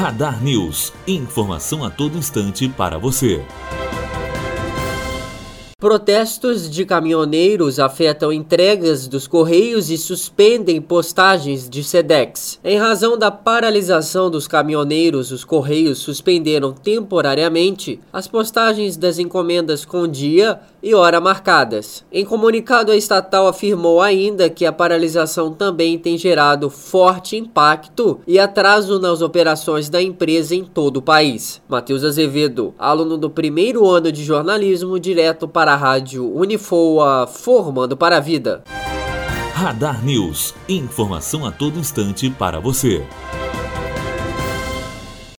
Radar News. Informação a todo instante para você. Protestos de caminhoneiros afetam entregas dos Correios e suspendem postagens de SEDEX. Em razão da paralisação dos caminhoneiros, os Correios suspenderam temporariamente as postagens das encomendas com dia e hora marcadas. Em comunicado, a estatal afirmou ainda que a paralisação também tem gerado forte impacto e atraso nas operações da empresa em todo o país. Matheus Azevedo, aluno do primeiro ano de jornalismo, direto para a rádio Unifoa, formando para a vida. Radar News. Informação a todo instante para você.